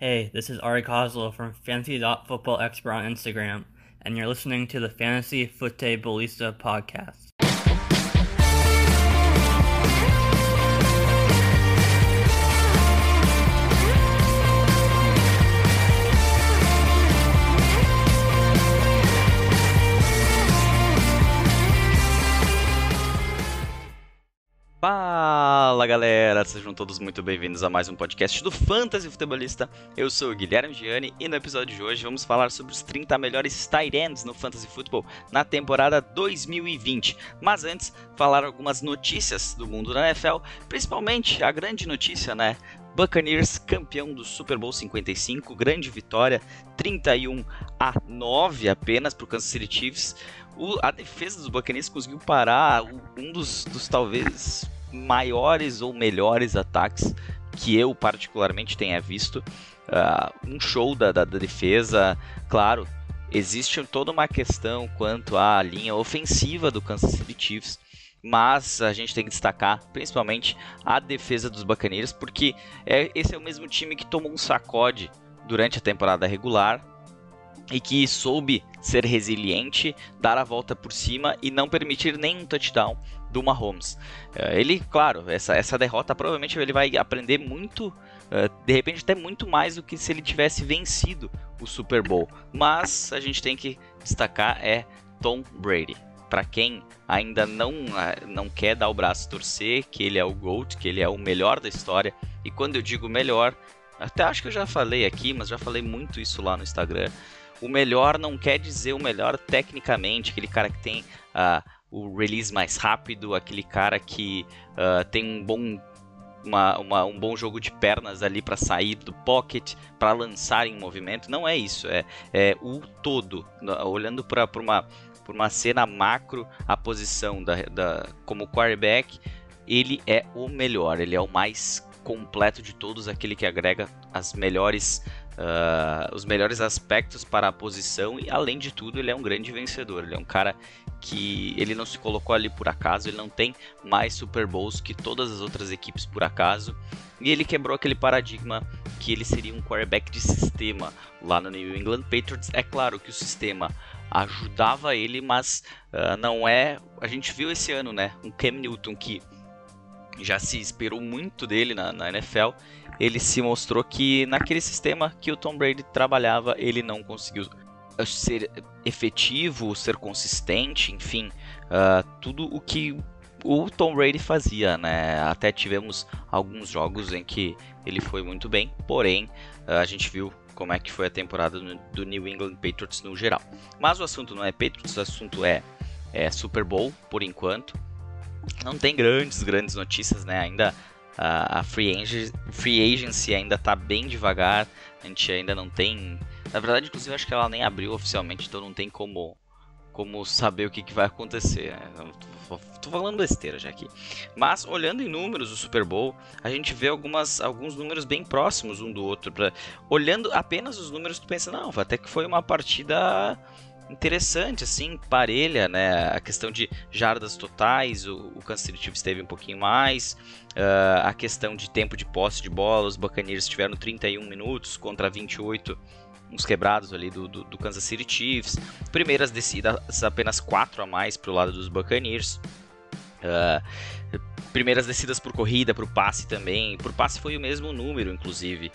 Hey, this is Ari Kozlo from Fantasy.Football Expert on Instagram, and you're listening to the Fantasy Ballista podcast. Fala galera, sejam todos muito bem-vindos a mais um podcast do Fantasy Futebolista. Eu sou o Guilherme Gianni e no episódio de hoje vamos falar sobre os 30 melhores tight ends no Fantasy Football na temporada 2020. Mas antes, falar algumas notícias do mundo da NFL, principalmente a grande notícia, né? Buccaneers campeão do Super Bowl 55, grande vitória, 31 a 9 apenas para o Kansas City Chiefs o, a defesa dos Buccaneers conseguiu parar um dos, dos talvez maiores ou melhores ataques que eu particularmente tenha visto. Uh, um show da, da, da, defesa, claro, existe toda uma questão quanto à linha ofensiva do Kansas City Chiefs, mas a gente tem que destacar principalmente a defesa dos Buccaneers, porque é, esse é o mesmo time que tomou um sacode durante a temporada regular e que soube ser resiliente, dar a volta por cima e não permitir nenhum touchdown do Mahomes. Eh, ele, claro, essa, essa derrota provavelmente ele vai aprender muito, eh, de repente até muito mais do que se ele tivesse vencido o Super Bowl. Mas a gente tem que destacar é Tom Brady. Para quem ainda não, eh, não quer dar o braço torcer, que ele é o GOAT, que ele é o melhor da história. E quando eu digo melhor, até acho que eu já falei aqui, mas já falei muito isso lá no Instagram o melhor não quer dizer o melhor tecnicamente, aquele cara que tem uh, o release mais rápido, aquele cara que uh, tem um bom, uma, uma, um bom jogo de pernas ali para sair do pocket, para lançar em movimento. Não é isso, é, é o todo. Olhando para uma, uma cena macro, a posição da, da, como quarterback, ele é o melhor, ele é o mais completo de todos, aquele que agrega as melhores uh, os melhores aspectos para a posição e além de tudo ele é um grande vencedor. Ele é um cara que ele não se colocou ali por acaso, ele não tem mais Super Bowls que todas as outras equipes por acaso. E ele quebrou aquele paradigma que ele seria um quarterback de sistema lá no New England Patriots. É claro que o sistema ajudava ele, mas uh, não é. A gente viu esse ano, né? Um Cam Newton que já se esperou muito dele na, na NFL ele se mostrou que naquele sistema que o Tom Brady trabalhava, ele não conseguiu uh, ser efetivo, ser consistente, enfim, uh, tudo o que o Tom Brady fazia, né? Até tivemos alguns jogos em que ele foi muito bem, porém uh, a gente viu como é que foi a temporada do New England Patriots no geral. Mas o assunto não é Patriots, o assunto é, é Super Bowl por enquanto. Não tem grandes, grandes notícias, né? Ainda a, free, agency, free agency ainda está bem devagar, a gente ainda não tem. Na verdade, inclusive, acho que ela nem abriu oficialmente, então não tem como, como saber o que, que vai acontecer. Né? Tô falando besteira já aqui. Mas olhando em números do Super Bowl, a gente vê algumas, alguns números bem próximos um do outro. Pra, olhando apenas os números, tu pensa, não, até que foi uma partida interessante, assim, parelha, né? A questão de jardas totais, o, o Kansas City Chiefs teve um pouquinho mais. Uh, a questão de tempo de posse de bola, os Buccaneers tiveram 31 minutos contra 28 uns quebrados ali do, do, do Kansas City Chiefs. Primeiras descidas apenas 4 a mais para o lado dos Buccaneers. Uh, primeiras descidas por corrida, por passe também. Por passe foi o mesmo número, inclusive.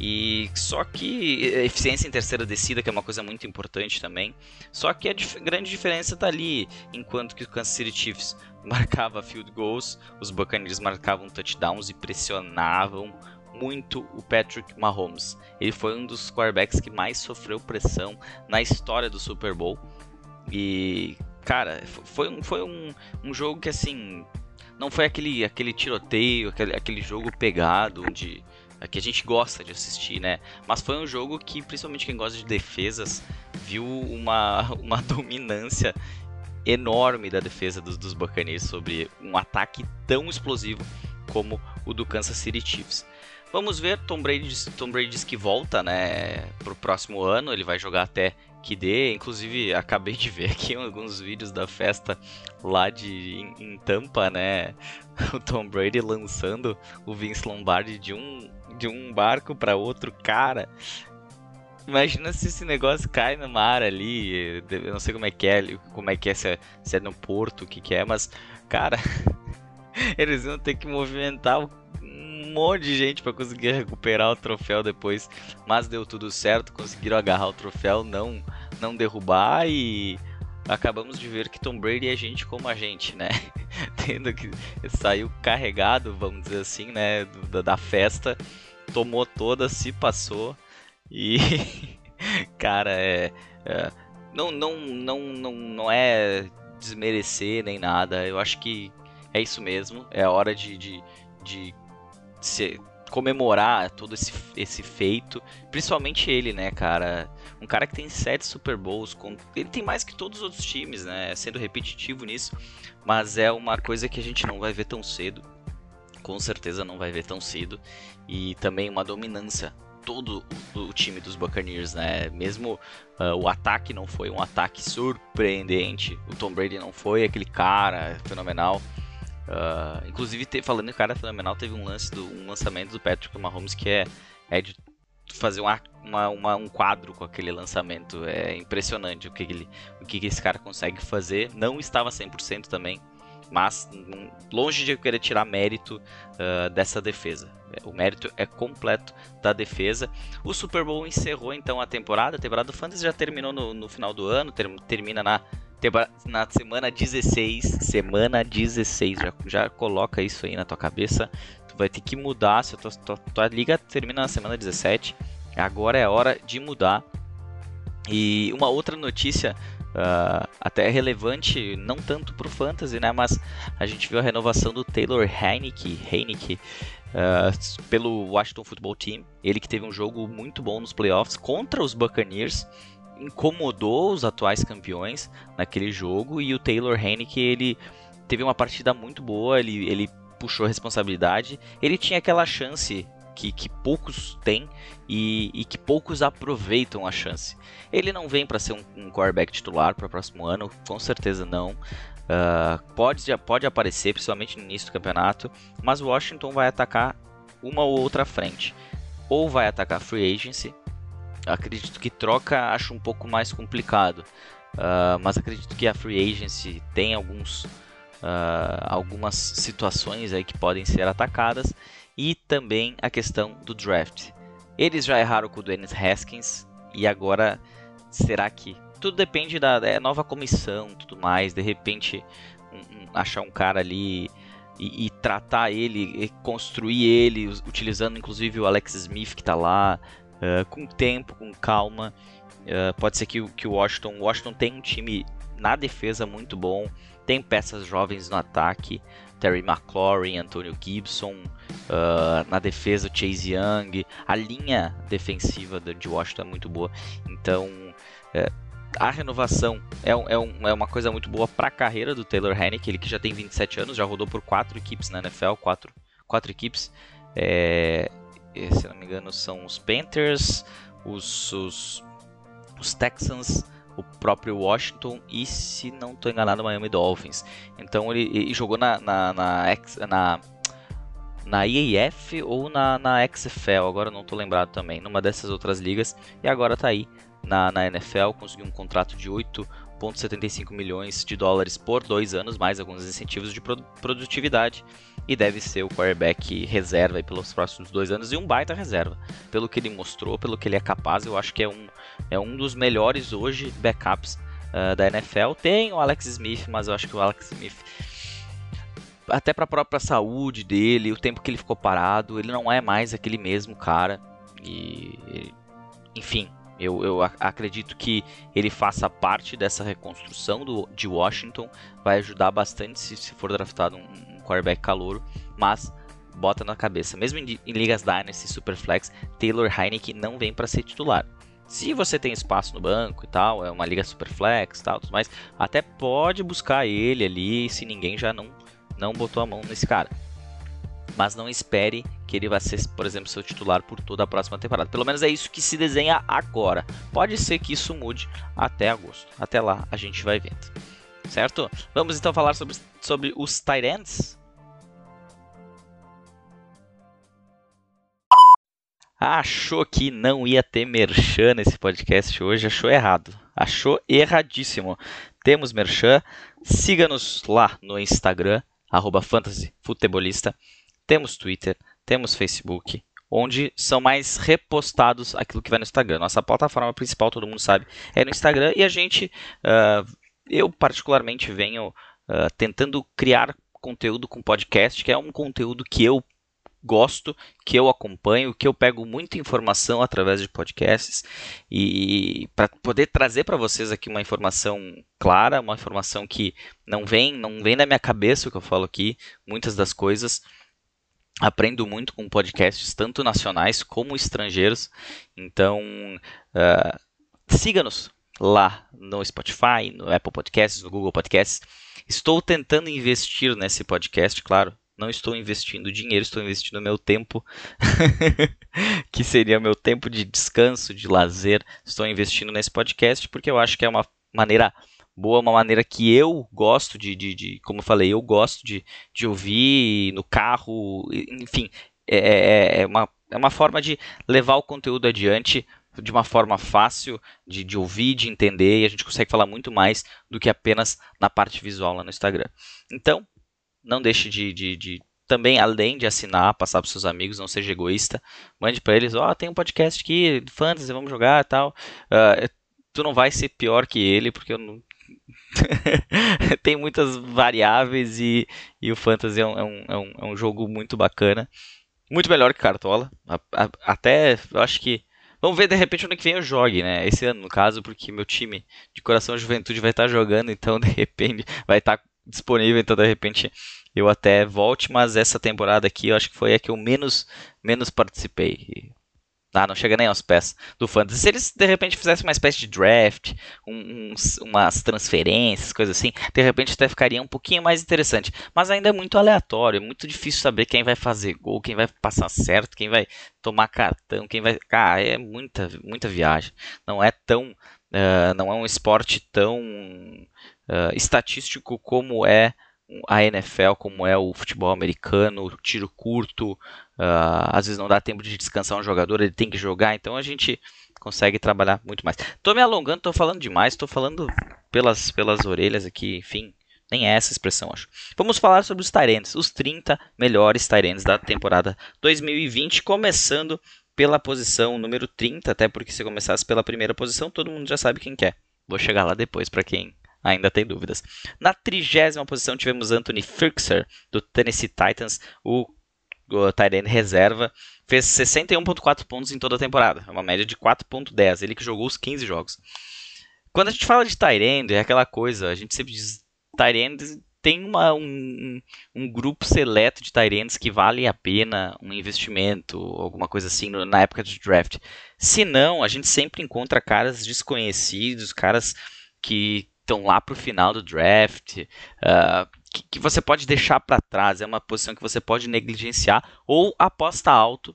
E só que eficiência em terceira descida, que é uma coisa muito importante também. Só que a dif grande diferença está ali, enquanto que o Kansas City Chiefs marcava field goals, os Buccaneers marcavam touchdowns e pressionavam muito o Patrick Mahomes. Ele foi um dos quarterbacks que mais sofreu pressão na história do Super Bowl. E, cara, foi um, foi um, um jogo que assim. Não foi aquele, aquele tiroteio, aquele, aquele jogo pegado, onde que a gente gosta de assistir, né? Mas foi um jogo que, principalmente quem gosta de defesas, viu uma, uma dominância enorme da defesa dos, dos Buccaneers sobre um ataque tão explosivo como o do Kansas City Chiefs. Vamos ver, Tom Brady, Tom Brady diz que volta, né, pro próximo ano, ele vai jogar até que dê. Inclusive, acabei de ver aqui alguns vídeos da festa lá de em, em Tampa, né? O Tom Brady lançando o Vince Lombardi de um de um barco para outro, cara. Imagina se esse negócio cai no mar ali. Eu não sei como é que é, como é que é, se é, se é no porto, o que, que é, mas, cara, eles iam ter que movimentar um monte de gente para conseguir recuperar o troféu depois. Mas deu tudo certo, conseguiram agarrar o troféu, não, não derrubar e acabamos de ver que Tom Brady é gente como a gente, né? Tendo que saiu carregado, vamos dizer assim, né, da, da festa, tomou toda, se passou e cara, é, é, não, não, não, não, não é desmerecer nem nada. Eu acho que é isso mesmo. É hora de, de, de comemorar todo esse, esse feito. Principalmente ele, né, cara? Um cara que tem sete Super Bowls. Com, ele tem mais que todos os outros times, né? Sendo repetitivo nisso. Mas é uma coisa que a gente não vai ver tão cedo. Com certeza não vai ver tão cedo. E também uma dominância todo o, time dos Buccaneers, né? Mesmo uh, o ataque não foi um ataque surpreendente, o Tom Brady não foi aquele cara fenomenal. Uh, inclusive, te, falando em cara fenomenal, teve um lance do um lançamento do Patrick Mahomes que é, é de fazer uma, uma, uma, um quadro com aquele lançamento. É impressionante o que, ele, o que esse cara consegue fazer. Não estava 100% também, mas longe de eu querer tirar mérito uh, dessa defesa. O mérito é completo da defesa. O Super Bowl encerrou então a temporada. A temporada do Fantasy já terminou no, no final do ano, ter, termina na na semana 16, semana 16, já, já coloca isso aí na tua cabeça. Tu vai ter que mudar, se a tua, tua, tua liga termina na semana 17, agora é hora de mudar. E uma outra notícia uh, até relevante, não tanto para o Fantasy, né, mas a gente viu a renovação do Taylor Heineke, Heineke uh, pelo Washington Football Team. Ele que teve um jogo muito bom nos playoffs contra os Buccaneers incomodou os atuais campeões naquele jogo e o Taylor Hennick ele teve uma partida muito boa, ele, ele puxou a responsabilidade, ele tinha aquela chance que, que poucos têm e, e, que poucos aproveitam a chance. Ele não vem para ser um, um quarterback titular para o próximo ano, com certeza não. Uh, pode, pode aparecer, principalmente no início do campeonato, mas o Washington vai atacar uma ou outra frente. Ou vai atacar free agency, acredito que troca acho um pouco mais complicado. Uh, mas acredito que a free agency tem alguns, uh, algumas situações aí que podem ser atacadas e também a questão do draft. Eles já erraram com o Dennis Haskins e agora será que tudo depende da, da nova comissão, tudo mais. De repente um, um, achar um cara ali e, e, tratar ele, e construir ele, utilizando inclusive o Alex Smith que está lá, uh, com tempo, com calma. Uh, pode ser que, que o Washington, Washington tem um time na defesa muito bom, tem peças jovens no ataque, Terry McLaurin, Antonio Gibson, uh, na defesa Chase Young, a linha defensiva de Washington é muito boa, então uh, a renovação é, é, um, é, uma coisa muito boa para a carreira do Taylor Hennick, ele que já tem 27 anos, já rodou por quatro equipes na NFL, quatro, quatro equipes, é, se não me engano, são os Panthers, os, os, os Texans, o próprio Washington e, se não estou enganado, o Miami Dolphins. Então ele, ele jogou na, na, na, na, na EAF ou na, na XFL, agora não estou lembrado também, numa dessas outras ligas, e agora está aí na, na NFL, conseguiu um contrato de 8,75 milhões de dólares por dois anos, mais alguns incentivos de produtividade e deve ser o quarterback reserva pelos próximos dois anos e um baita reserva. Pelo que ele mostrou, pelo que ele é capaz, eu acho que é um, é um dos melhores hoje backups uh, da NFL. Tem o Alex Smith, mas eu acho que o Alex Smith, até para a própria saúde dele, o tempo que ele ficou parado, ele não é mais aquele mesmo cara. E, enfim, eu, eu, acredito que ele faça parte dessa reconstrução do, de Washington, vai ajudar bastante se, se for draftado um, quarterback calouro, mas bota na cabeça, mesmo em, em ligas Dynasty Superflex, Taylor Heineke não vem para ser titular. Se você tem espaço no banco e tal, é uma liga Superflex e tal, tudo mais, até pode buscar ele ali se ninguém já não, não botou a mão nesse cara. mas não espere que ele vai ser, por exemplo, seu titular por toda a próxima temporada. Pelo menos é isso que se desenha agora. Pode ser que isso mude até agosto. Até lá a gente vai vendo. Certo? Vamos então falar sobre, sobre os tight ends. Achou que não ia ter merchan nesse podcast hoje, achou errado. Achou erradíssimo. Temos merchan. Siga-nos lá no Instagram, fantasyfutebolista. Temos Twitter, temos Facebook, onde são mais repostados aquilo que vai no Instagram. Nossa plataforma principal, todo mundo sabe, é no Instagram e a gente, uh, eu particularmente venho uh, tentando criar conteúdo com podcast, que é um conteúdo que eu gosto, que eu acompanho, que eu pego muita informação através de podcasts. E para poder trazer para vocês aqui uma informação clara, uma informação que não vem, não vem da minha cabeça o que eu falo aqui, muitas das coisas. Aprendo muito com podcasts tanto nacionais como estrangeiros. Então, uh, siga-nos lá no Spotify, no Apple Podcasts, no Google Podcasts. Estou tentando investir nesse podcast, claro não estou investindo dinheiro, estou investindo meu tempo, que seria meu tempo de descanso, de lazer. Estou investindo nesse podcast porque eu acho que é uma maneira boa, uma maneira que eu gosto de, de, de como eu falei, eu gosto de, de ouvir no carro, enfim, é, é, é, uma, é uma forma de levar o conteúdo adiante de uma forma fácil de, de ouvir, de entender, e a gente consegue falar muito mais do que apenas na parte visual lá no Instagram. Então, não deixe de, de, de também, além de assinar, passar para seus amigos, não seja egoísta. Mande para eles, ó, oh, tem um podcast aqui, fantasy, vamos jogar e tal. Uh, tu não vai ser pior que ele, porque eu não... tem muitas variáveis e, e o fantasy é um, é, um, é um, jogo muito bacana. Muito melhor que Cartola. A, a, até, eu acho que... Vamos ver, de repente, ano que vem eu jogue, né? Esse ano, no caso, porque meu time de Coração Juventude vai estar jogando, então, de repente, vai estar disponível, então de repente eu até volte, mas essa temporada aqui eu acho que foi a que eu menos, menos participei. Ah, não chega nem aos pés do Fantasy. Se eles de repente fizessem uma espécie de draft, uns, umas transferências, coisas assim, de repente até ficaria um pouquinho mais interessante. Mas ainda é muito aleatório, é muito difícil saber quem vai fazer gol, quem vai passar certo, quem vai tomar cartão, quem vai. É muita, muita viagem. Não é tão. Uh, não é um esporte tão uh, estatístico como é a NFL, como é o futebol americano, o tiro curto, uh, às vezes não dá tempo de descansar um jogador, ele tem que jogar, então a gente consegue trabalhar muito mais. Estou me alongando, estou falando demais, estou falando pelas, pelas orelhas aqui, enfim, nem é essa expressão, acho. Vamos falar sobre os Tyrants, os 30 melhores Tyrants da temporada 2020, começando pela posição número 30, até porque se começasse pela primeira posição, todo mundo já sabe quem quer. É. Vou chegar lá depois para quem ainda tem dúvidas. Na trigésima posição tivemos Anthony Firkser, do Tennessee Titans, o, o Tyrant reserva, fez 61.4 pontos em toda a temporada, é uma média de 4.10, ele que jogou os 15 jogos. Quando a gente fala de Tyrant, é aquela coisa, a gente sempre diz Tyrant tem uma, um, um, grupo seleto de Tyrants que vale a pena um investimento, alguma coisa assim, na época de draft. Se não, a gente sempre encontra caras desconhecidos, caras que estão lá para o final do draft, uh, que, que, você pode deixar para trás, é uma posição que você pode negligenciar ou aposta alto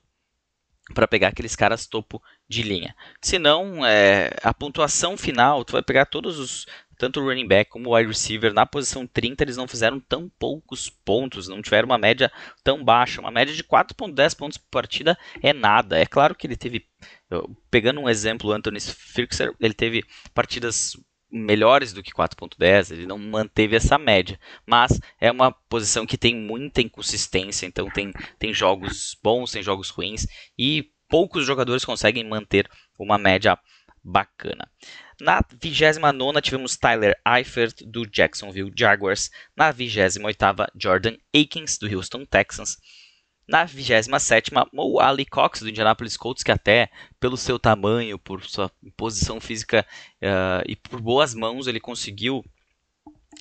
para pegar aqueles caras topo de linha. Se não, é, a pontuação final, tu vai pegar todos os tanto o running back como o wide receiver na posição 30, eles não fizeram tão poucos pontos, não tiveram uma média tão baixa. Uma média de 4.10 pontos por partida é nada. É claro que ele teve, pegando um exemplo, Anthony Firkser, ele teve partidas melhores do que 4.10, ele não manteve essa média, mas é uma posição que tem muita inconsistência, então tem, tem jogos bons, tem jogos ruins e poucos jogadores conseguem manter uma média bacana. Na 29 tivemos Tyler Eifert do Jacksonville Jaguars, na 28 Jordan Akins do Houston Texans, na 27 o Ali Cox, do Indianapolis Colts, que até pelo seu tamanho, por sua posição física uh, e por boas mãos, ele conseguiu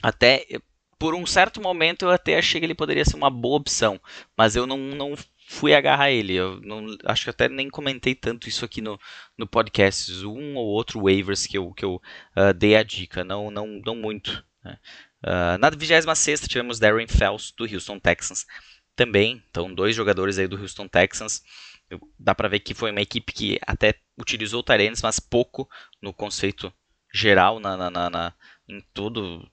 até... Por um certo momento eu até achei que ele poderia ser uma boa opção, mas eu não, não fui agarrar ele. Eu não, acho que até nem comentei tanto isso aqui no, no podcast. Um ou outro waivers que eu, que eu uh, dei a dica, não, não, não muito. Né? Uh, na 26 tivemos Darren Fells, do Houston Texans. Também. Então, dois jogadores aí do Houston Texans. Dá para ver que foi uma equipe que até utilizou Tyrants, mas pouco no conceito geral, na, na, na, em tudo,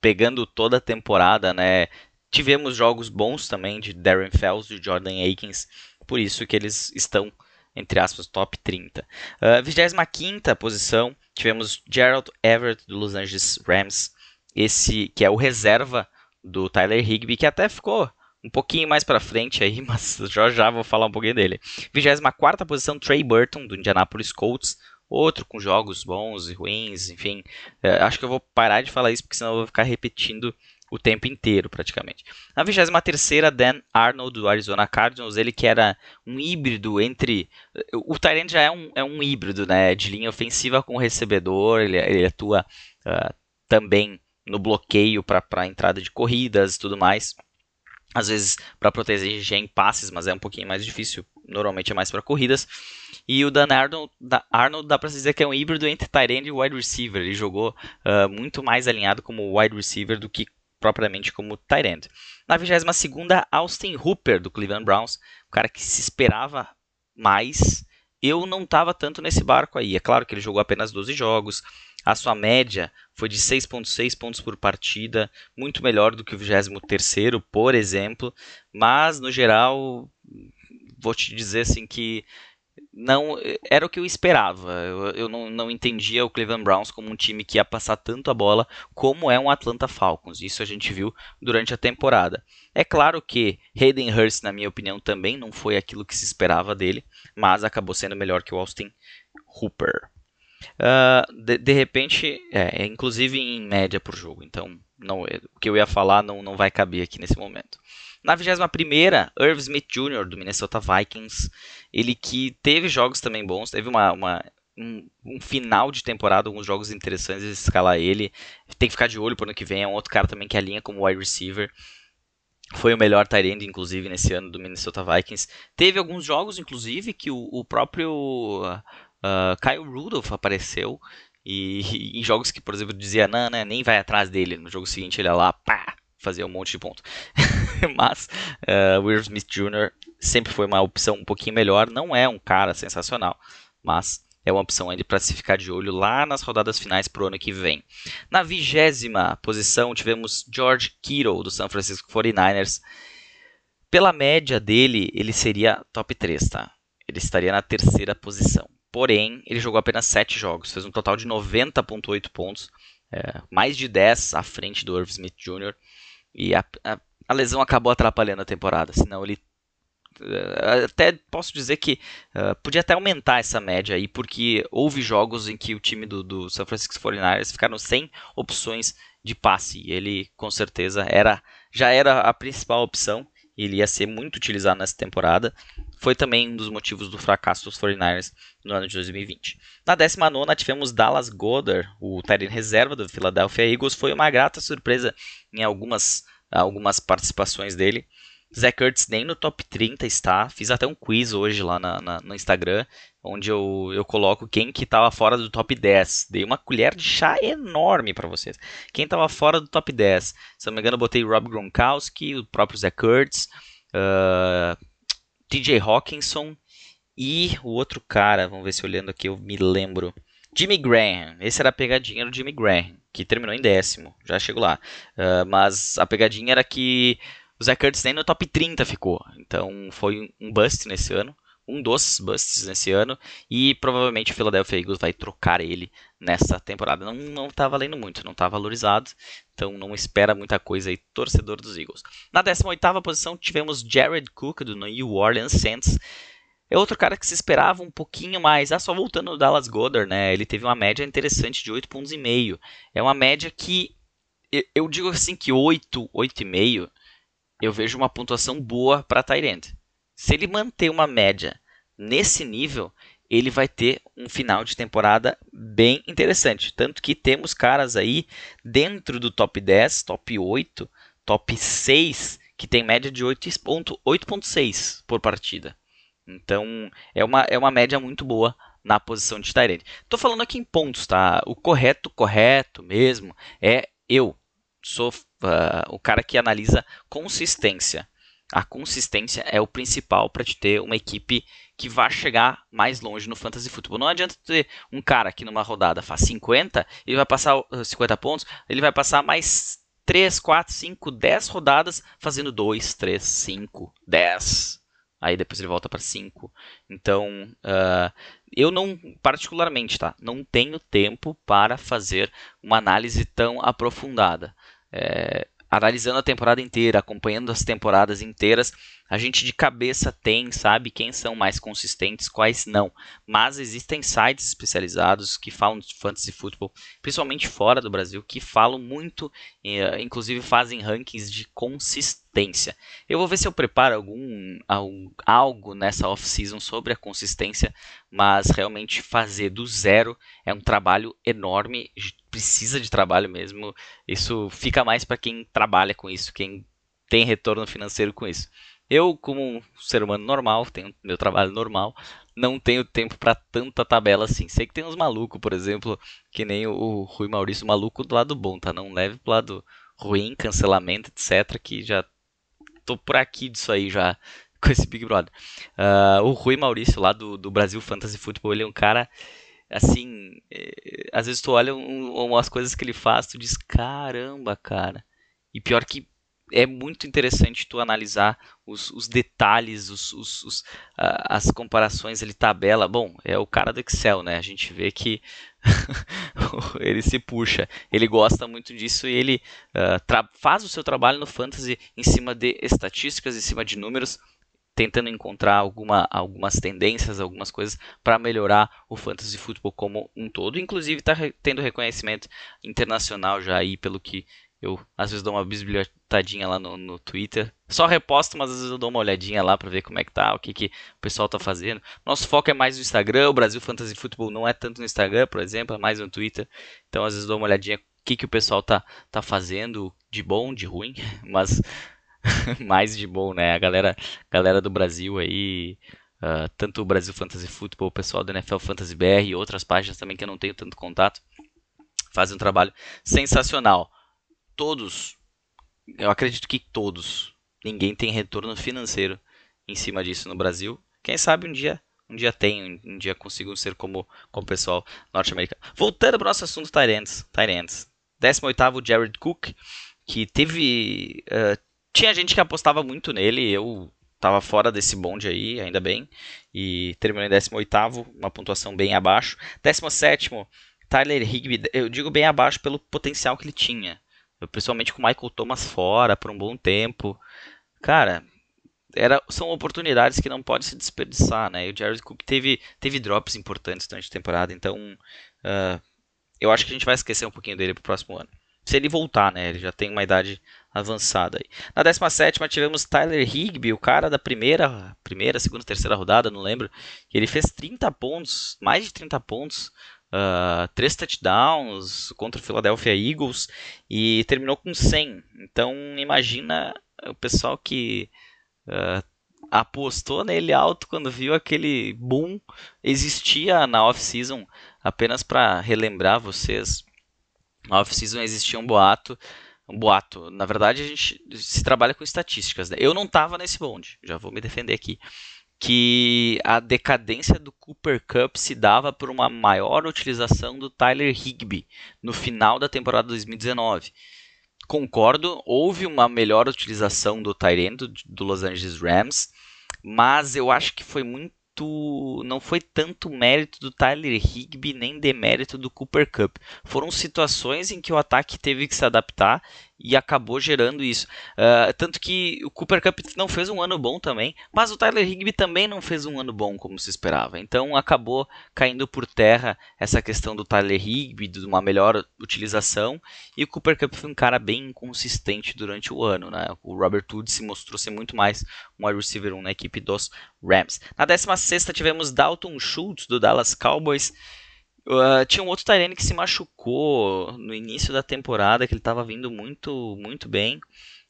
pegando toda a temporada, né? Tivemos jogos bons também de Darren Fells e Jordan Akins, por isso que eles estão entre aspas, top 30. Uh, 25 posição, tivemos Gerald Everett do Los Angeles Rams, esse que é o reserva do Tyler Higby, que até ficou um pouquinho mais para frente aí, mas já já vou falar um pouquinho dele. 24 posição, Trey Burton do Indianapolis Colts, outro com jogos bons e ruins, enfim. Uh, acho que eu vou parar de falar isso porque senão eu vou ficar repetindo o tempo inteiro, praticamente. Na 23ª, Dan Arnold, do Arizona Cardinals, ele que era um híbrido entre... O Tyrant já é um, é um híbrido, né, de linha ofensiva com recebedor, ele, ele atua uh, também no bloqueio para entrada de corridas e tudo mais. Às vezes para proteger em passes, mas é um pouquinho mais difícil. Normalmente é mais para corridas. E o Dan Arnold, Arnold dá para dizer que é um híbrido entre tight end e wide receiver. Ele jogou uh, muito mais alinhado como wide receiver do que propriamente como tight end. Na 22ª, Austin Hooper, do Cleveland Browns, um cara que se esperava mais. Eu não estava tanto nesse barco aí. É claro que ele jogou apenas 12 jogos. A sua média foi de 6.6 pontos por partida, muito melhor do que o 23º, por exemplo. Mas, no geral, vou te dizer assim que não era o que eu esperava. Eu, eu não, não, entendia o Cleveland Browns como um time que ia passar tanto a bola como é um Atlanta Falcons. Isso a gente viu durante a temporada. É claro que Hayden Hurst, na minha opinião, também não foi aquilo que se esperava dele, mas acabou sendo melhor que o Austin Hooper. Uh, de, de, repente, é, é, inclusive em média por jogo. Então, não, o que eu ia falar não, não vai caber aqui nesse momento. Na 21ª, Irv Smith Jr., do Minnesota Vikings, ele que teve jogos também bons, teve uma, uma um, um, final de temporada, alguns jogos interessantes de escalar ele. Tem que ficar de olho para o ano que vem, é um outro cara também que alinha como wide receiver. Foi o melhor end, inclusive, nesse ano do Minnesota Vikings. Teve alguns jogos, inclusive, que o, o próprio uh, Kyle Rudolph apareceu. E, e, em jogos que, por exemplo, dizia, não, né, nem vai atrás dele. No jogo seguinte ele ia lá, pá, fazia um monte de ponto. Mas uh, Will Smith Jr. sempre foi uma opção um pouquinho melhor. Não é um cara sensacional, mas é uma opção ainda para se ficar de olho lá nas rodadas finais para o ano que vem. Na vigésima posição tivemos George Kittle do San Francisco 49ers. Pela média dele, ele seria top 3, tá? Ele estaria na terceira posição. Porém, ele jogou apenas 7 jogos, fez um total de 90,8 pontos, é, mais de 10 à frente do Irv Smith Jr. E a, a, a lesão acabou atrapalhando a temporada, senão ele uh, até posso dizer que uh, podia até aumentar essa média aí, porque houve jogos em que o time do, do San Francisco 49ers ficaram sem opções de passe. E ele com certeza era já era a principal opção, ele ia ser muito utilizado nessa temporada. Foi também um dos motivos do fracasso dos 49ers no ano de 2020. Na 19 tivemos Dallas Goddard, o Tyrant reserva do Philadelphia Eagles. Foi uma grata surpresa em algumas algumas participações dele. Zach Ertz nem no top 30 está. Fiz até um quiz hoje lá na, na, no Instagram, onde eu, eu coloco quem que estava fora do top 10. Dei uma colher de chá enorme para vocês. Quem estava fora do top 10? Se não me engano, eu botei Rob Gronkowski, o próprio Zach Ertz, uh, ah, TJ Hawkinson e o outro cara, vamos ver se olhando aqui eu me lembro. Jimmy Graham. Esse era a pegadinha do Jimmy Graham que terminou em décimo, já chego lá. Uh, mas a pegadinha era que o Zach Ertz nem no top 30 ficou. Então foi um bust nesse ano, um dos busts nesse ano, e provavelmente o Philadelphia Eagles vai trocar ele nessa temporada. Não, não tá valendo muito, não tá valorizado, então não espera muita coisa aí, torcedor dos Eagles. Na 18ª posição tivemos Jared Cook do New Orleans Saints, é outro cara que se esperava um pouquinho mais. Ah, só voltando no Dallas Goddard, né? Ele teve uma média interessante de 8 pontos e meio. É uma média que eu digo assim que 8, 8,5 eu vejo uma pontuação boa para Tyrant. Se ele manter uma média nesse nível, ele vai ter um final de temporada bem interessante. Tanto que temos caras aí dentro do top 10, top 8, top 6, que tem média de 8.6 por partida. Então, é uma, é uma média muito boa na posição de Tyrande. Estou falando aqui em pontos, tá? O correto, correto mesmo, é eu. Sou uh, o cara que analisa consistência. A consistência é o principal para te ter uma equipe que vá chegar mais longe no fantasy futebol. Não adianta ter um cara que numa rodada faz 50, ele vai passar 50 pontos, ele vai passar mais 3, 4, 5, 10 rodadas fazendo 2, 3, 5, 10. Aí depois ele volta para 5. Então, uh, eu não, particularmente, tá? Não tenho tempo para fazer uma análise tão aprofundada. É, analisando a temporada inteira, acompanhando as temporadas inteiras, a gente de cabeça tem, sabe quem são mais consistentes, quais não. Mas existem sites especializados que falam de fantasy football, principalmente fora do Brasil, que falam muito, eh, inclusive fazem rankings de consistência. Eu vou ver se eu preparo algum, algum algo nessa off-season sobre a consistência, mas realmente fazer do zero é um trabalho enorme, precisa de trabalho mesmo. Isso fica mais para quem trabalha com isso, quem tem retorno financeiro com isso. Eu, como um ser humano normal, tenho meu trabalho normal, não tenho tempo para tanta tabela assim. Sei que tem uns malucos, por exemplo, que nem o Rui Maurício, maluco do lado bom, tá? Não leve pro lado ruim, cancelamento, etc. Que já tô por aqui disso aí já com esse Big Brother. Uh, o Rui Maurício, lá do, do Brasil Fantasy Football, ele é um cara assim. É, às vezes tu olha um, umas coisas que ele faz, tu diz: caramba, cara. E pior que é muito interessante tu analisar os, os detalhes, os, os, os as comparações, ele tabela. Bom, é o cara do Excel, né? A gente vê que ele se puxa, ele gosta muito disso e ele uh, faz o seu trabalho no Fantasy em cima de estatísticas, em cima de números, tentando encontrar alguma, algumas tendências, algumas coisas para melhorar o Fantasy Football como um todo. Inclusive está tendo reconhecimento internacional já aí pelo que eu às vezes dou uma bisbilhotadinha lá no, no Twitter. Só reposto, mas às vezes eu dou uma olhadinha lá para ver como é que tá, o que, que o pessoal tá fazendo. Nosso foco é mais no Instagram, o Brasil Fantasy Football não é tanto no Instagram, por exemplo, é mais no Twitter. Então às vezes dou uma olhadinha o que, que o pessoal tá, tá fazendo de bom, de ruim, mas mais de bom, né? A galera, galera do Brasil aí, uh, tanto o Brasil Fantasy Football, o pessoal do NFL Fantasy BR e outras páginas também que eu não tenho tanto contato, fazem um trabalho sensacional todos, eu acredito que todos, ninguém tem retorno financeiro em cima disso no Brasil. Quem sabe um dia, um dia tem, um dia consigam ser como, como o pessoal norte-americano. Voltando para o nosso assunto Tyrants, Tyrants. 18º Jared Cook, que teve uh, tinha gente que apostava muito nele, eu tava fora desse bonde aí, ainda bem, e terminou em 18º, uma pontuação bem abaixo. 17º, Tyler Higby, eu digo bem abaixo pelo potencial que ele tinha principalmente com o Michael Thomas fora por um bom tempo. Cara, era, são oportunidades que não pode se desperdiçar, né? E o Jared Cook teve, teve drops importantes durante a temporada, então uh, eu acho que a gente vai esquecer um pouquinho dele pro próximo ano. Se ele voltar, né? Ele já tem uma idade avançada. Na 17 tivemos Tyler Higby, o cara da primeira, primeira, segunda, terceira rodada, não lembro. Ele fez 30 pontos, mais de 30 pontos uh, três touchdowns contra o Philadelphia Eagles e terminou com 100. Então imagina o pessoal que uh, apostou nele alto quando viu aquele boom existia na off-season. Apenas para relembrar vocês, na off-season existia um boato um boato. Na verdade, a gente se trabalha com estatísticas. Né? Eu não estava nesse bonde, já vou me defender aqui que a decadência do Cooper Cup se dava por uma maior utilização do Tyler Higby no final da temporada 2019. Concordo, houve uma melhor utilização do Tyrant do Los Angeles Rams, mas eu acho que foi muito não foi tanto mérito do Tyler Higby nem demérito do Cooper Cup. Foram situações em que o ataque teve que se adaptar e acabou gerando isso. Uh, tanto que o Cooper Cup não fez um ano bom também, mas o Tyler Higby também não fez um ano bom como se esperava. Então acabou caindo por terra essa questão do Tyler Higby, de uma melhor utilização, e o Cooper Cup foi um cara bem inconsistente durante o ano. Né? O Robert Woods se mostrou ser muito mais um wide receiver 1 na equipe dos Rams. Na 16 tivemos Dalton Schultz do Dallas Cowboys. Uh, tinha um outro Tyrene que se machucou no início da temporada, que ele estava vindo muito, muito bem.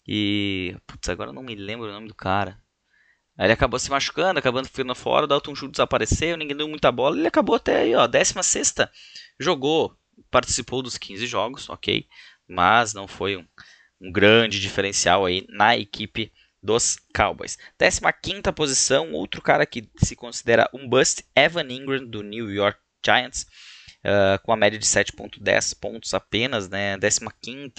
E. Putz, agora eu não me lembro o nome do cara. Aí ele acabou se machucando, acabando ficando fora, o Dalton Schultz desapareceu, ninguém deu muita bola, ele acabou até aí, ó, 16 Jogou, participou dos 15 jogos, ok. Mas não foi um, um grande diferencial aí na equipe dos Cowboys. 15 posição, outro cara que se considera um bust, Evan Ingram, do New York Giants, uh, com a média de 7.10 pontos apenas, né? 15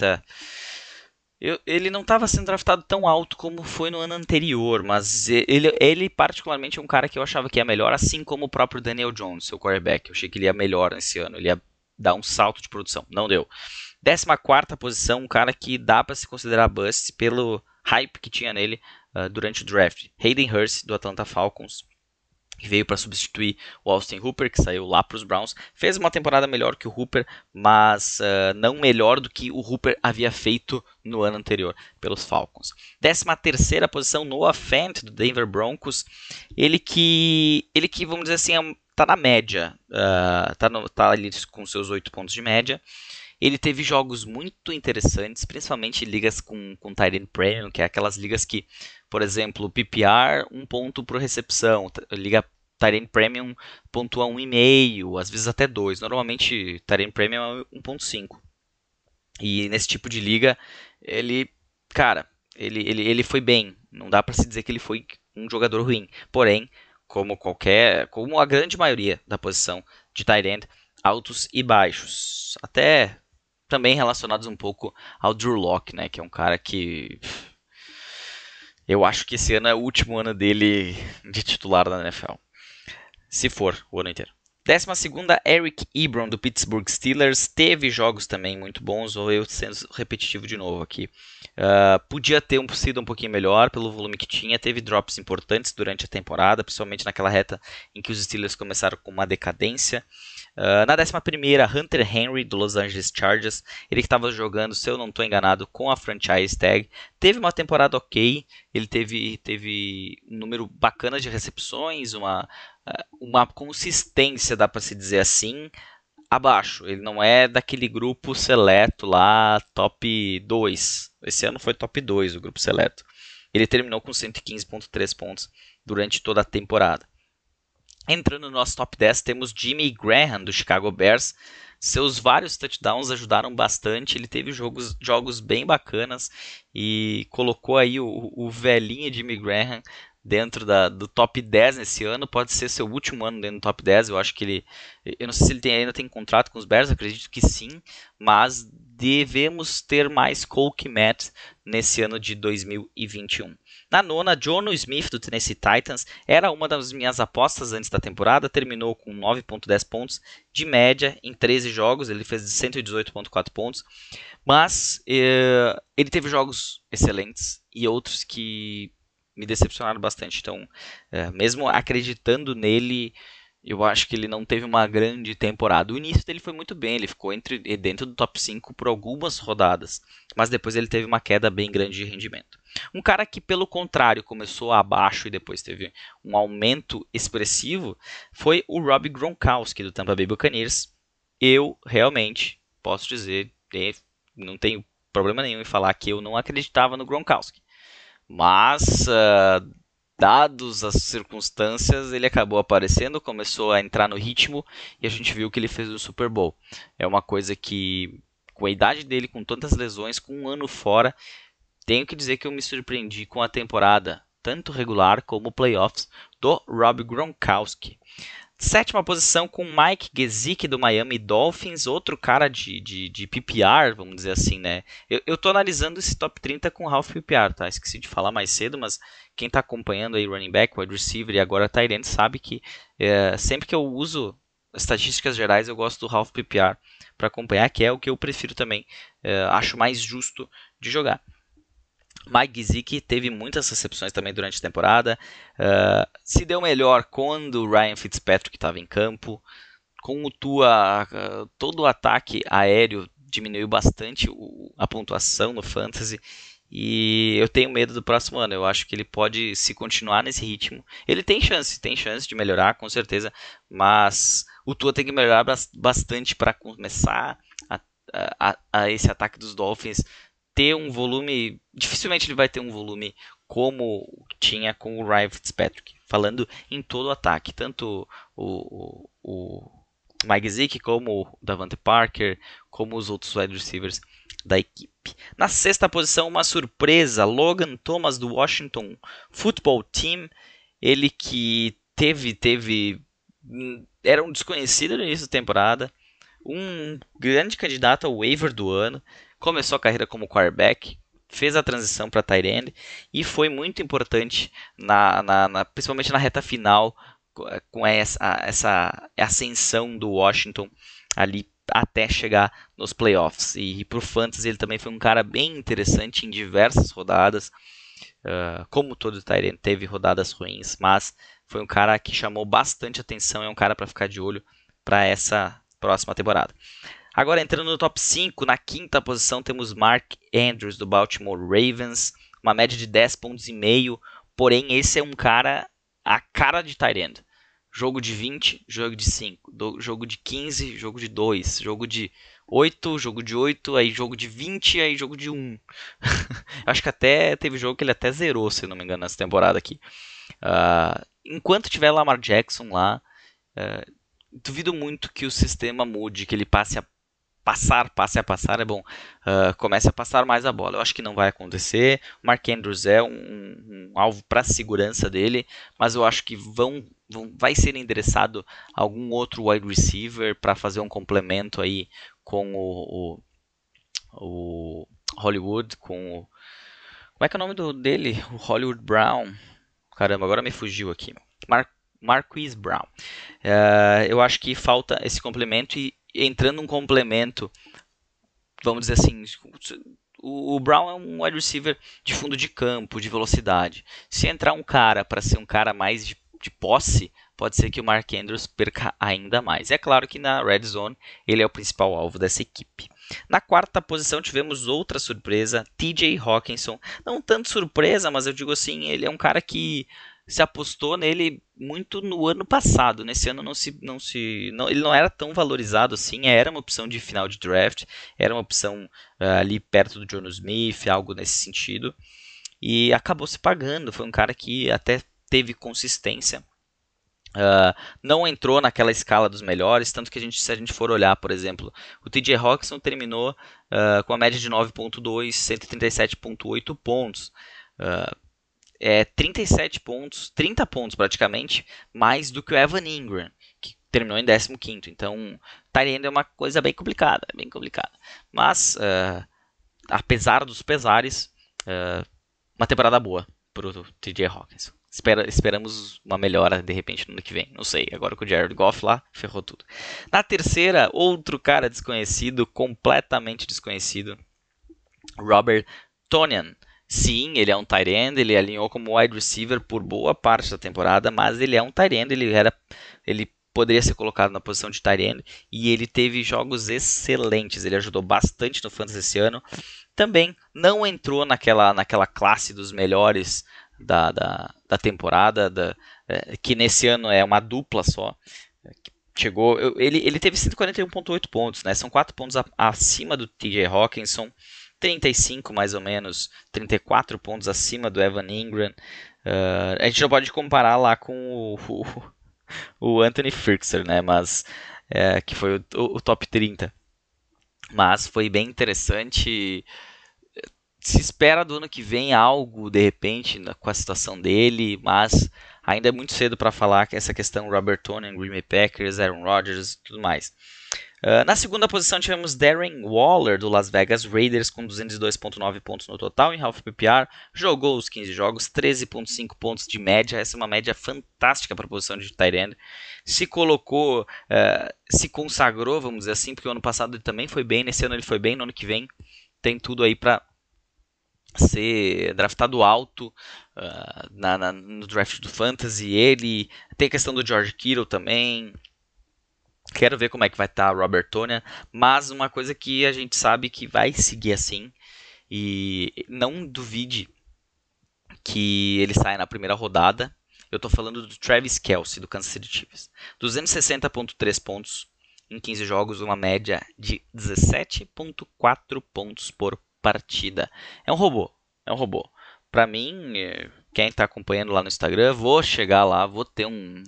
eu, ele não estava sendo draftado tão alto como foi no ano anterior, mas ele, ele particularmente é um cara que eu achava que ia melhor, assim como o próprio Daniel Jones, seu quarterback. Eu achei que ele ia melhor nesse ano, ele ia dar um salto de produção. Não deu. 14 posição, um cara que dá para se considerar bust pelo hype que tinha nele uh, durante o draft. Hayden Hurst, do Atlanta Falcons que veio para substituir o Austin Hooper, que saiu lá para os Browns. Fez uma temporada melhor que o Hooper, mas uh, não melhor do que o Hooper havia feito no ano anterior pelos Falcons. 13 terceira posição, Noah Fant, do Denver Broncos. Ele que, ele que vamos dizer assim, está é na média, está uh, tá ali com seus 8 pontos de média. Ele teve jogos muito interessantes, principalmente ligas com, com Tyrant Premium, que é aquelas ligas que, por exemplo, PPR, um ponto por recepção, liga Tyrant Premium pontua 1,5, às vezes até 2. Normalmente Tyrant Premium é 1.5. E nesse tipo de liga, ele, cara, ele, ele, ele foi bem. Não dá para se dizer que ele foi um jogador ruim. Porém, como qualquer, como a grande maioria da posição de tight altos e baixos. Até também relacionados um pouco ao Drew Locke, né, que é um cara que eu acho que esse ano é o último ano dele de titular da NFL. Se for o ano inteiro. Décima segunda, Eric Ebron, do Pittsburgh Steelers. Teve jogos também muito bons, ou eu sendo repetitivo de novo aqui. Uh, podia ter um, sido um pouquinho melhor pelo volume que tinha. Teve drops importantes durante a temporada, principalmente naquela reta em que os Steelers começaram com uma decadência. Uh, na 11, Hunter Henry, do Los Angeles Chargers. Ele que estava jogando, se eu não estou enganado, com a franchise tag. Teve uma temporada ok. Ele teve, teve um número bacana de recepções, uma, ah, uma consistência, dá para se dizer assim, abaixo. Ele não é daquele grupo seleto lá, top 2. Esse ano foi top 2 o grupo seleto. Ele terminou com 115.3 pontos durante toda a temporada. Entrando no nosso top 10, temos Jimmy Graham, do Chicago Bears. Seus vários touchdowns ajudaram bastante. Ele teve jogos, jogos bem bacanas e colocou aí o, o velhinho Jimmy Graham dentro da, do top 10 nesse ano. Pode ser seu último ano dentro do top 10. Eu acho que ele. Eu não sei se ele tem, ainda tem contrato com os Bears, acredito que sim. Mas devemos ter mais Cole Matt nesse ano de 2021. Na nona, Jono Smith do Tennessee Titans era uma das minhas apostas antes da temporada, terminou com 9.10 pontos de média em 13 jogos, ele fez 118.4 pontos, mas eh, ele teve jogos excelentes e outros que me decepcionaram bastante. Então, eh, mesmo acreditando nele, eu acho que ele não teve uma grande temporada. O início dele foi muito bem, ele ficou entre dentro do top 5 por algumas rodadas, mas depois ele teve uma queda bem grande de rendimento. Um cara que, pelo contrário, começou abaixo e depois teve um aumento expressivo foi o Rob Gronkowski do Tampa Bay Buccaneers. Eu realmente posso dizer, não tenho problema nenhum em falar que eu não acreditava no Gronkowski. Mas uh, dados as circunstâncias, ele acabou aparecendo, começou a entrar no ritmo e a gente viu que ele fez o Super Bowl. É uma coisa que, com a idade dele, com tantas lesões, com um ano fora, tenho que dizer que eu me surpreendi com a temporada, tanto regular como playoffs, do Rob Gronkowski. Sétima posição com Mike Gesicki do Miami Dolphins, outro cara de, de, de PPR, vamos dizer assim, né? Eu, eu tô analisando esse top 30 com Ralph PPR, tá? Esqueci de falar mais cedo, mas quem está acompanhando aí running back, wide receiver e agora end sabe que é, sempre que eu uso estatísticas gerais eu gosto do Ralph PPR para acompanhar, que é o que eu prefiro também, é, acho mais justo de jogar. Mike Gesicki teve muitas recepções também durante a temporada. Uh, se deu melhor quando o Ryan Fitzpatrick estava em campo. Com o Tua, uh, todo o ataque aéreo diminuiu bastante o, a pontuação no Fantasy. E eu tenho medo do próximo ano. Eu acho que ele pode, se continuar nesse ritmo, ele tem chance, tem chance de melhorar, com certeza. Mas o Tua tem que melhorar bastante para começar a, a, a, esse ataque dos Dolphins ter um volume. Dificilmente ele vai ter um volume como tinha com o Ryan Fitzpatrick. Falando em todo o ataque, tanto o, o, o Mike Zick como o Davante Parker, como os outros wide receivers da equipe. Na sexta posição, uma surpresa, Logan Thomas do Washington Football Team, ele que teve teve hum, era um desconhecido no início da temporada, um grande candidato ao waiver do ano, começou a carreira como quarterback, fez a transição para end e foi muito importante na, na, na, principalmente na reta final com essa, essa ascensão do Washington ali até chegar nos playoffs. E, e para o Fantasy ele também foi um cara bem interessante em diversas rodadas. Uh, como todo Tyrant teve rodadas ruins, mas foi um cara que chamou bastante atenção. É um cara para ficar de olho para essa próxima temporada. Agora entrando no top 5, na quinta posição temos Mark Andrews do Baltimore Ravens, uma média de 10 pontos e meio. Porém, esse é um cara a cara de Tyrant. Jogo de 20, jogo de 5. Do, jogo de 15, jogo de 2. Jogo de 8, jogo de 8. Aí jogo de 20, aí jogo de 1. Acho que até teve jogo que ele até zerou, se não me engano, nessa temporada aqui. Uh, enquanto tiver Lamar Jackson lá, uh, duvido muito que o sistema mude, que ele passe a passar, passe a passar, é bom, uh, comece a passar mais a bola. Eu acho que não vai acontecer. O Mark Andrews é um, um alvo para a segurança dele, mas eu acho que vão, vão vai ser endereçado algum outro wide receiver para fazer um complemento aí com o, o, o, Hollywood, com o, como é que é o nome do, dele? O Hollywood Brown. Caramba, agora me fugiu aqui. Mark Marquise Brown. Uh, eu acho que falta esse complemento e entrando um complemento, vamos dizer assim, o, o Brown é um wide receiver de fundo de campo, de velocidade. Se entrar um cara para ser um cara mais de, de posse, pode ser que o Mark Andrews perca ainda mais. É claro que na red zone ele é o principal alvo dessa equipe. Na quarta posição tivemos outra surpresa, TJ Hawkinson. Não tanto surpresa, mas eu digo assim, ele é um cara que se apostou nele muito no ano passado. Nesse ano não se, não se, não, ele não era tão valorizado assim. Era uma opção de final de draft, era uma opção uh, ali perto do John Smith, algo nesse sentido. E acabou se pagando. Foi um cara que até teve consistência. Uh, não entrou naquela escala dos melhores, tanto que a gente, se a gente for olhar, por exemplo, o TJ Hawkinson terminou uh, com a média de 9.2, 137.8 pontos. Uh, é, 37 pontos, 30 pontos praticamente, mais do que o Evan Ingram, que terminou em 15º. Então, Tyrande é uma coisa bem complicada, bem complicada. Mas, uh, apesar dos pesares, uh, uma temporada boa para o TJ Hawkins. Espera, esperamos uma melhora de repente no ano que vem. Não sei. Agora com o Jared Goff lá, ferrou tudo. Na terceira, outro cara desconhecido, completamente desconhecido. Robert Tonian. Sim, ele é um tight end, ele alinhou como wide receiver por boa parte da temporada, mas ele é um tight end, ele era ele poderia ser colocado na posição de tight end e ele teve jogos excelentes, ele ajudou bastante no fantasy esse ano. Também não entrou naquela naquela classe dos melhores da, da, da temporada, da, é, que nesse ano é uma dupla só. Chegou, ele, ele teve 141.8 pontos, né? São 4 pontos acima do TJ Hawkinson. 35 mais ou menos, 34 pontos acima do Evan Ingram. Uh, a gente não pode comparar lá com o, o, o Anthony Firkser, né? Mas é, que foi o, o, top 30. Mas foi bem interessante. Se espera do ano que vem algo de repente com a situação dele, mas ainda é muito cedo para falar que essa questão Robert Tony, Green Packers, Aaron Rodgers e tudo mais. Uh, na segunda posição tivemos Darren Waller do Las Vegas Raiders com 202.9 pontos no total em half PPR, jogou os 15 jogos, 13.5 pontos de média, essa é uma média fantástica para a posição de tight end. Se colocou, uh, se consagrou, vamos dizer assim, porque o ano passado ele também foi bem, nesse ano ele foi bem, no ano que vem tem tudo aí para ser draftado alto uh, na, na, no draft do Fantasy. Ele tem a questão do George Kittle também. Quero ver como é que vai estar tá Robert Tonya, mas uma coisa que a gente sabe que vai seguir assim e não duvide que ele saia na primeira rodada. Eu estou falando do Travis Kelsey do Kansas City Chiefs. 260.3 pontos em 15 jogos, uma média de 17.4 pontos por partida. É um robô, é um robô. Para mim, eh, quem está acompanhando lá no Instagram, vou chegar lá, vou ter um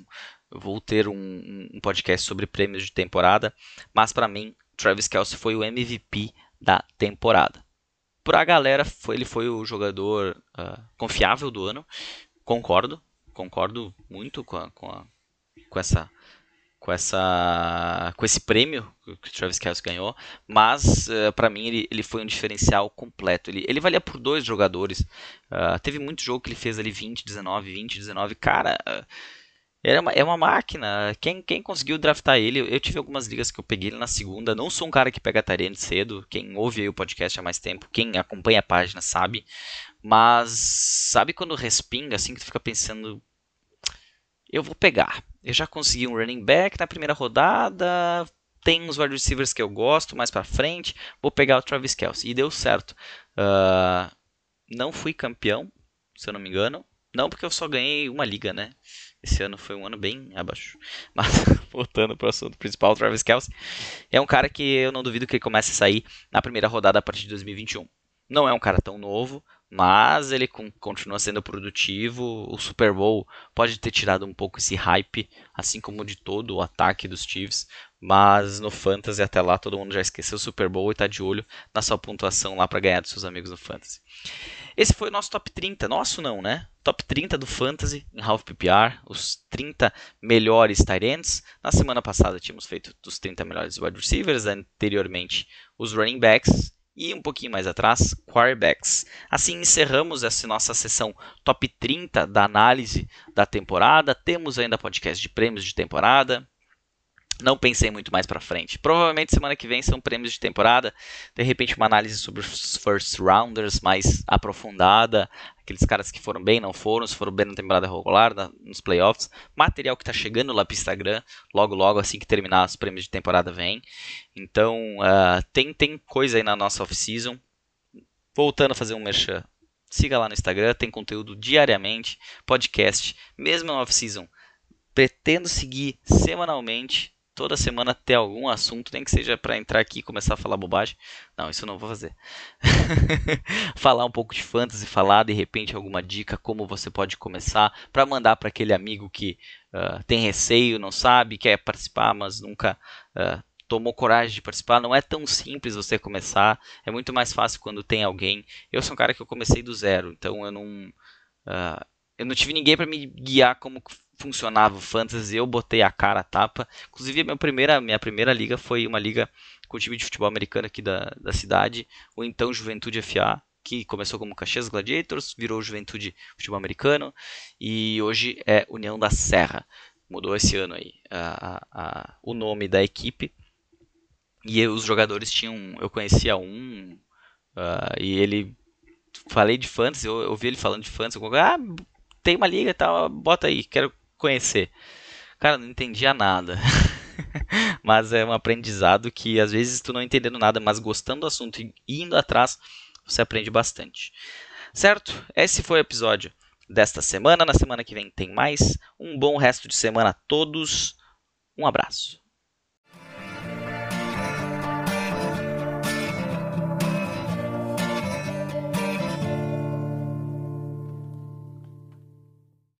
vou ter um, um podcast sobre prêmios de temporada, mas para mim, Travis Kelce foi o MVP da temporada. Pra galera, foi, ele foi o jogador uh, confiável do ano. Concordo, concordo muito com, a, com, a, com essa com essa com esse prêmio que o Travis Kelce ganhou, mas uh, eh, para mim ele, ele foi um diferencial completo. Ele, ele valia por dois jogadores. Uh, teve muito jogo que ele fez ali 20, 19, 20, 19. Cara, uh, é uma, é uma máquina. Quem, quem conseguiu draftar ele, eu, tive algumas ligas que eu peguei ele na segunda. Não sou um cara que pega Tyrande cedo. Quem ouve o podcast há mais tempo, quem acompanha a página sabe. Mas sabe quando respinga assim que tu fica pensando, eu vou pegar eu já consegui um running back na primeira rodada. Tem uns wide receivers que eu gosto mais para frente. Vou pegar o Travis Kelsey. E deu certo. Uh, não fui campeão, se eu não me engano. Não porque eu só ganhei uma liga, né? Esse ano foi um ano bem abaixo. Mas voltando para o assunto principal, Travis Kelsey é um cara que eu não duvido que ele comece a sair na primeira rodada a partir de 2021. Não é um cara tão novo, mas ele continua sendo produtivo. O Super Bowl pode ter tirado um pouco esse hype, assim como de todo o ataque dos Chiefs, mas no Fantasy até lá todo mundo já esqueceu o Super Bowl e está de olho na sua pontuação lá para ganhar dos seus amigos no Fantasy. Esse foi o nosso top 30, nosso não, né? Top 30 do Fantasy em Half PPR, os 30 melhores tight ends. Na semana passada tínhamos feito os 30 melhores wide receivers, anteriormente os running backs e um pouquinho mais atrás, quarterbacks. Assim encerramos essa nossa sessão top 30 da análise da temporada. Temos ainda podcast de prêmios de temporada. Não pensei muito mais para frente. Provavelmente semana que vem são prêmios de temporada. De repente uma análise sobre os first rounders mais aprofundada, aqueles caras que foram bem, não foram, se foram bem na temporada regular, na, nos playoffs. Material que está chegando lá para Instagram, logo logo assim que terminar os prêmios de temporada vem. Então uh, tem tem coisa aí na nossa off season. Voltando a fazer um merchan, siga lá no Instagram, tem conteúdo diariamente, podcast, mesmo na off season. Pretendo seguir semanalmente toda semana ter algum assunto, nem que seja para entrar aqui e começar a falar bobagem. Não, isso não vou fazer. falar um pouco de fantasy, falar de repente alguma dica como você pode começar para mandar para aquele amigo que uh, tem receio, não sabe, quer participar, mas nunca uh, tomou coragem de participar. Não é tão simples você começar. É muito mais fácil quando tem alguém. Eu sou um cara que eu comecei do zero, então eu não uh, eu não tive ninguém para me guiar como funcionava o fantasy, eu botei a cara a tapa. Inclusive, minha primeira, minha primeira liga foi uma liga com o time de futebol americano aqui da, da cidade, o então Juventude FA, que começou como Caxias Gladiators, virou Juventude Futebol Americano e hoje é União da Serra. Mudou esse ano aí a, a, o nome da equipe. E os jogadores tinham. Eu conhecia um, uh, e ele. Falei de fantasy, eu, ouvi ele falando de fantasy. Eu, ah, tem uma liga e tal, bota aí, quero conhecer. Cara, não entendia nada. mas é um aprendizado que às vezes tu não entendendo nada, mas gostando do assunto e indo atrás, você aprende bastante. Certo? Esse foi o episódio desta semana. Na semana que vem tem mais. Um bom resto de semana a todos. Um abraço.